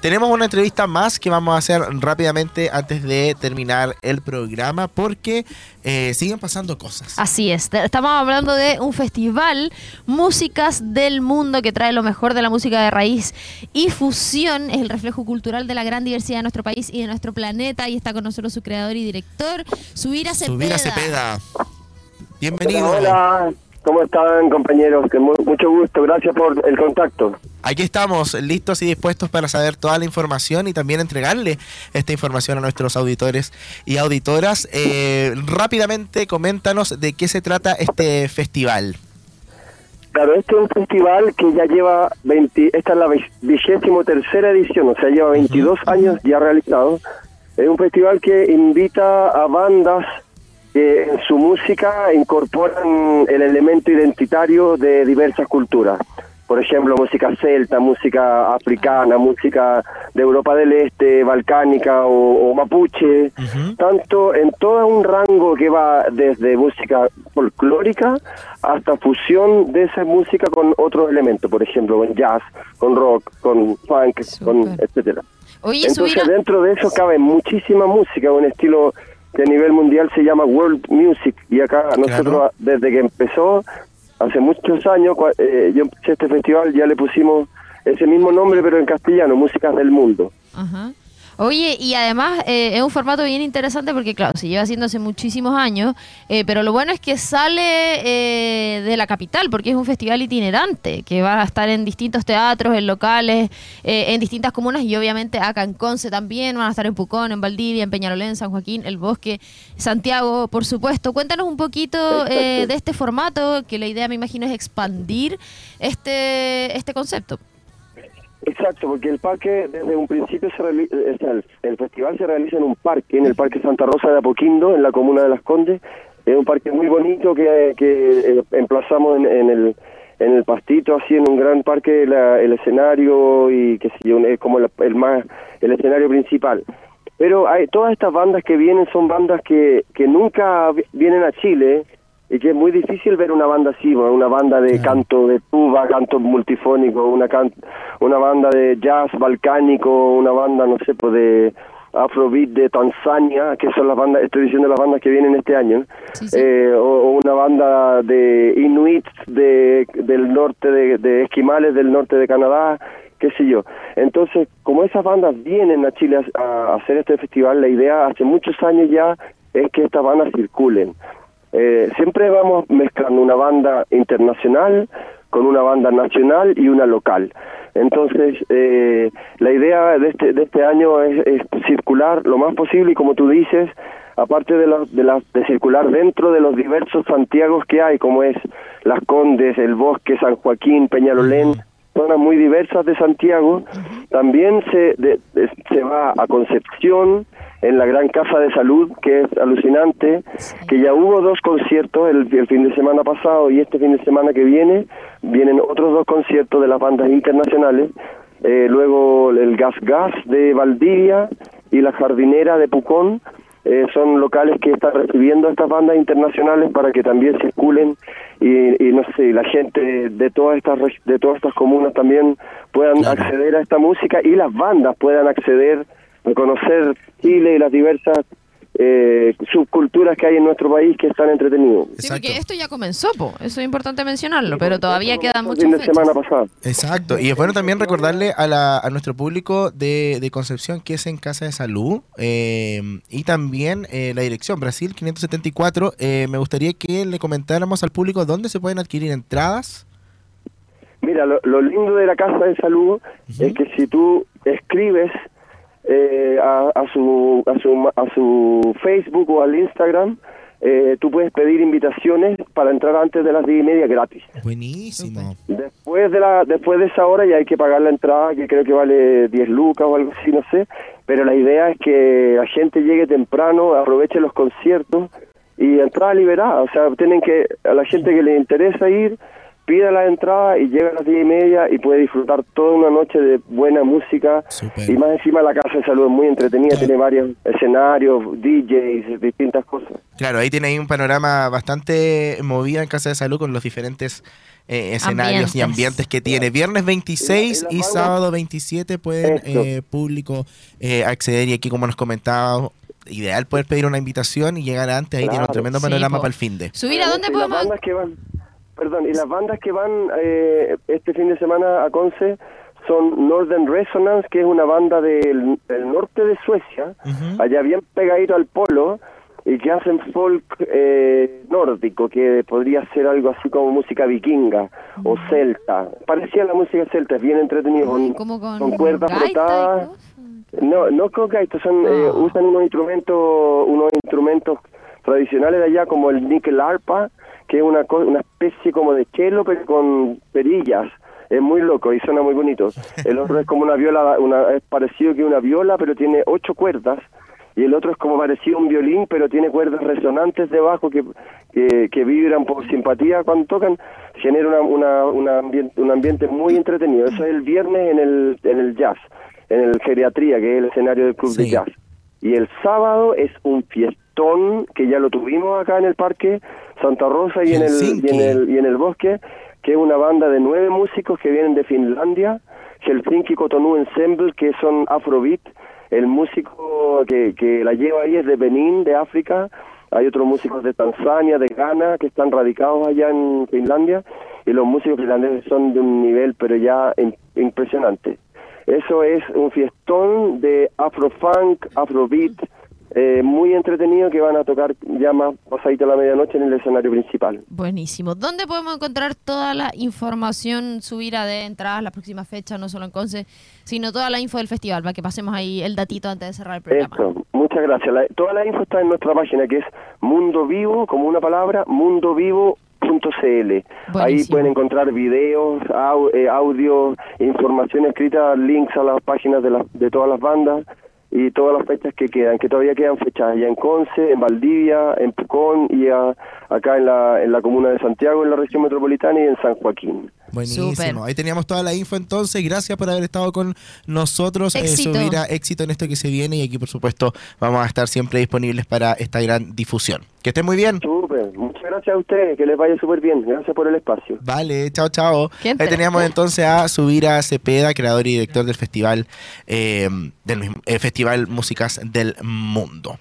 tenemos una entrevista más que vamos a hacer rápidamente antes de terminar el programa porque eh, siguen pasando cosas. Así es, estamos hablando de un festival Músicas del Mundo que trae lo mejor de la música de raíz y fusión, es el reflejo cultural de la gran diversidad de nuestro país y de nuestro planeta y está con nosotros su creador y director, Subira Cepeda. Subira Cepeda. Bienvenido. Hola. ¿Cómo están compañeros? Que mucho gusto, gracias por el contacto. Aquí estamos, listos y dispuestos para saber toda la información y también entregarle esta información a nuestros auditores y auditoras. Eh, rápidamente, coméntanos de qué se trata este festival. Claro, este es un festival que ya lleva 20, esta es la vigésimo tercera edición, o sea, lleva 22 años ya realizado. Es un festival que invita a bandas que en su música incorporan el elemento identitario de diversas culturas. Por ejemplo, música celta, música africana, música de Europa del Este, balcánica o, mapuche, tanto en todo un rango que va desde música folclórica hasta fusión de esa música con otros elementos, por ejemplo, con jazz, con rock, con funk, con etcétera. Entonces, dentro de eso cabe muchísima música, un estilo que a nivel mundial se llama World Music y acá nosotros desde que empezó hace muchos años eh, yo empecé este festival ya le pusimos ese mismo nombre pero en castellano Músicas del Mundo Ajá. Oye, y además eh, es un formato bien interesante porque, claro, se lleva haciendo hace muchísimos años, eh, pero lo bueno es que sale eh, de la capital porque es un festival itinerante que va a estar en distintos teatros, en locales, en distintas comunas y obviamente acá en Conce también, van a estar en Pucón, en Valdivia, en Peñalolén, San Joaquín, El Bosque, Santiago, por supuesto. Cuéntanos un poquito de este formato, que la idea me imagino es expandir este, este concepto. Exacto, porque el parque desde un principio se realiza, el, festival se realiza en un parque, en el Parque Santa Rosa de Apoquindo, en la comuna de Las Condes. Es un parque muy bonito que, que eh, emplazamos en, el en el pastito, así en un gran parque, el escenario y que es como el, más el escenario principal. Pero hay todas estas bandas que vienen son bandas que, que nunca vienen a Chile y que es muy difícil ver una banda así, una banda de canto de tuba, canto multifónico, una una banda de jazz balcánico, una banda, no sé, pues de Afrobeat de Tanzania, que son las bandas, estoy diciendo las bandas que vienen este año, Eh, o, una banda de Inuit de, del norte de, de esquimales del norte de Canadá, qué sé yo. Entonces, como esas bandas vienen a Chile a hacer este festival, la idea hace muchos años ya es que estas bandas circulen. Eh, siempre vamos mezclando una banda internacional con una banda nacional y una local. Entonces, eh, la idea de este, de este año es, circular lo más posible y como tú dices, aparte de, de, de circular dentro de los diversos Santiagos que hay, como es Las Condes, El Bosque, San Joaquín, Peñalolén, zonas muy diversas de Santiago, también se, se va a Concepción, en la gran casa de salud, que es alucinante, que ya hubo dos conciertos el, fin de semana pasado y este fin de semana que viene, vienen otros dos conciertos de las bandas internacionales, eh, luego el Gas Gas de Valdivia y la Jardinera de Pucón, eh, son locales que están recibiendo a estas bandas internacionales para que también circulen y, y no sé la gente de todas estas de todas estas comunas también puedan acceder a esta música y las bandas puedan acceder conocer Chile y las diversas eh, subculturas que hay en nuestro país que están entretenidos. Sí, porque esto ya comenzó, eso es importante mencionarlo, pero todavía quedan muchas fin de semana pasada. Exacto, y es bueno también recordarle a, la, a nuestro público de, de Concepción que es en Casa de Salud eh, y también eh, la dirección Brasil 574. me gustaría que le comentáramos al público dónde se pueden adquirir entradas. Mira, lo, lindo de la Casa de Salud es que si tú escribes eh, a, su, a, su, a su Facebook o al Instagram, eh, tú puedes pedir invitaciones para entrar antes de las 10 y media gratis. Buenísimo. Después de, la, después de esa hora ya hay que pagar la entrada, que creo que vale 10 lucas o algo así, no sé. Pero la idea es que la gente llegue temprano, aproveche los conciertos y entrada liberada. O sea, tienen que, a la gente que le interesa ir, pide la entrada y llega a las diez y media y puede disfrutar toda una noche de buena música. Y más encima la casa de salud es muy entretenida, Claro. tiene varios escenarios, DJs, distintas cosas. Claro, ahí tiene ahí un panorama bastante movido en Casa de Salud con los diferentes eh, escenarios y Ambientes. que tiene. Viernes 26 Y la- sábado 27 pueden eh, público eh, acceder y aquí como nos comentaba, ideal poder pedir una invitación y llegar antes, ahí tiene un tremendo panorama para el fin de. Subir a dónde podemos... perdón, y las bandas que van eh, este fin de semana a Conce son Northern Resonance, que es una banda del, del norte de Suecia, allá bien pegadito al polo, y que hacen folk eh, nórdico, que podría ser algo así como música vikinga o celta. Parecía la música celta, es bien entretenido, con, como con, con cuerdas frotadas. No, no con gaitas, son, eh, Ah. usan unos instrumentos, unos instrumentos tradicionales de allá como el níquel arpa, que es una, una especie como de chelo pero con perillas. Es muy loco y suena muy bonito. El otro es como una viola, una, es parecido que una viola, pero tiene ocho cuerdas. Y el otro es como parecido a un violín, pero tiene cuerdas resonantes debajo que, que, que vibran por simpatía cuando tocan. Genera una, una, una ambiente, un ambiente muy entretenido. Eso es el viernes en el, en el jazz, en el geriatría, que es el escenario del club de jazz. Y el sábado es un fiestón que ya lo tuvimos acá en el parque Santa Rosa y en el, y en el y en el bosque, que es una banda de nueve músicos que vienen de Finlandia, Helsinki Cotonou Ensemble, que son Afrobeat. El músico que, que la lleva ahí es de Benín, de África. Hay otros músicos de Tanzania, de Ghana, que están radicados allá en Finlandia. Y los músicos finlandeses son de un nivel, pero ya im- impresionante. Eso es un fiestón de afrofunk, afrobeat, eh, muy entretenido que van a tocar ya más pasadita la medianoche en el escenario principal. Buenísimo. ¿Dónde podemos encontrar toda la información, subir a de entradas, las próximas fechas, no solo en Conce, sino toda la info del festival, para que pasemos ahí el datito antes de cerrar el programa? Eso, muchas gracias. La- toda la info está en nuestra página que es Mundo Vivo, como una palabra, mundovivo.cl. Ahí Buenísimo. pueden encontrar videos, au- eh, audio, información escrita, links a las páginas de, las- de todas las bandas y todas las fechas que quedan, que todavía quedan fechas allá en Conce, en Valdivia, en Pucón y a- acá en la, en la comuna de Santiago, en la región metropolitana y en San Joaquín. Buenísimo. Ahí teníamos toda la info entonces. Gracias por haber estado con nosotros. Eh, Éxito. subir a éxito en esto que se viene y aquí por supuesto vamos a estar siempre disponibles para esta gran difusión. Que estén muy bien. Gracias a ustedes, que les vaya súper bien, gracias por el espacio. Vale, chao, chao. Ahí teníamos entonces a Subira Cepeda, creador y director del festival, eh, del mismo- eh, Festival Músicas del Mundo.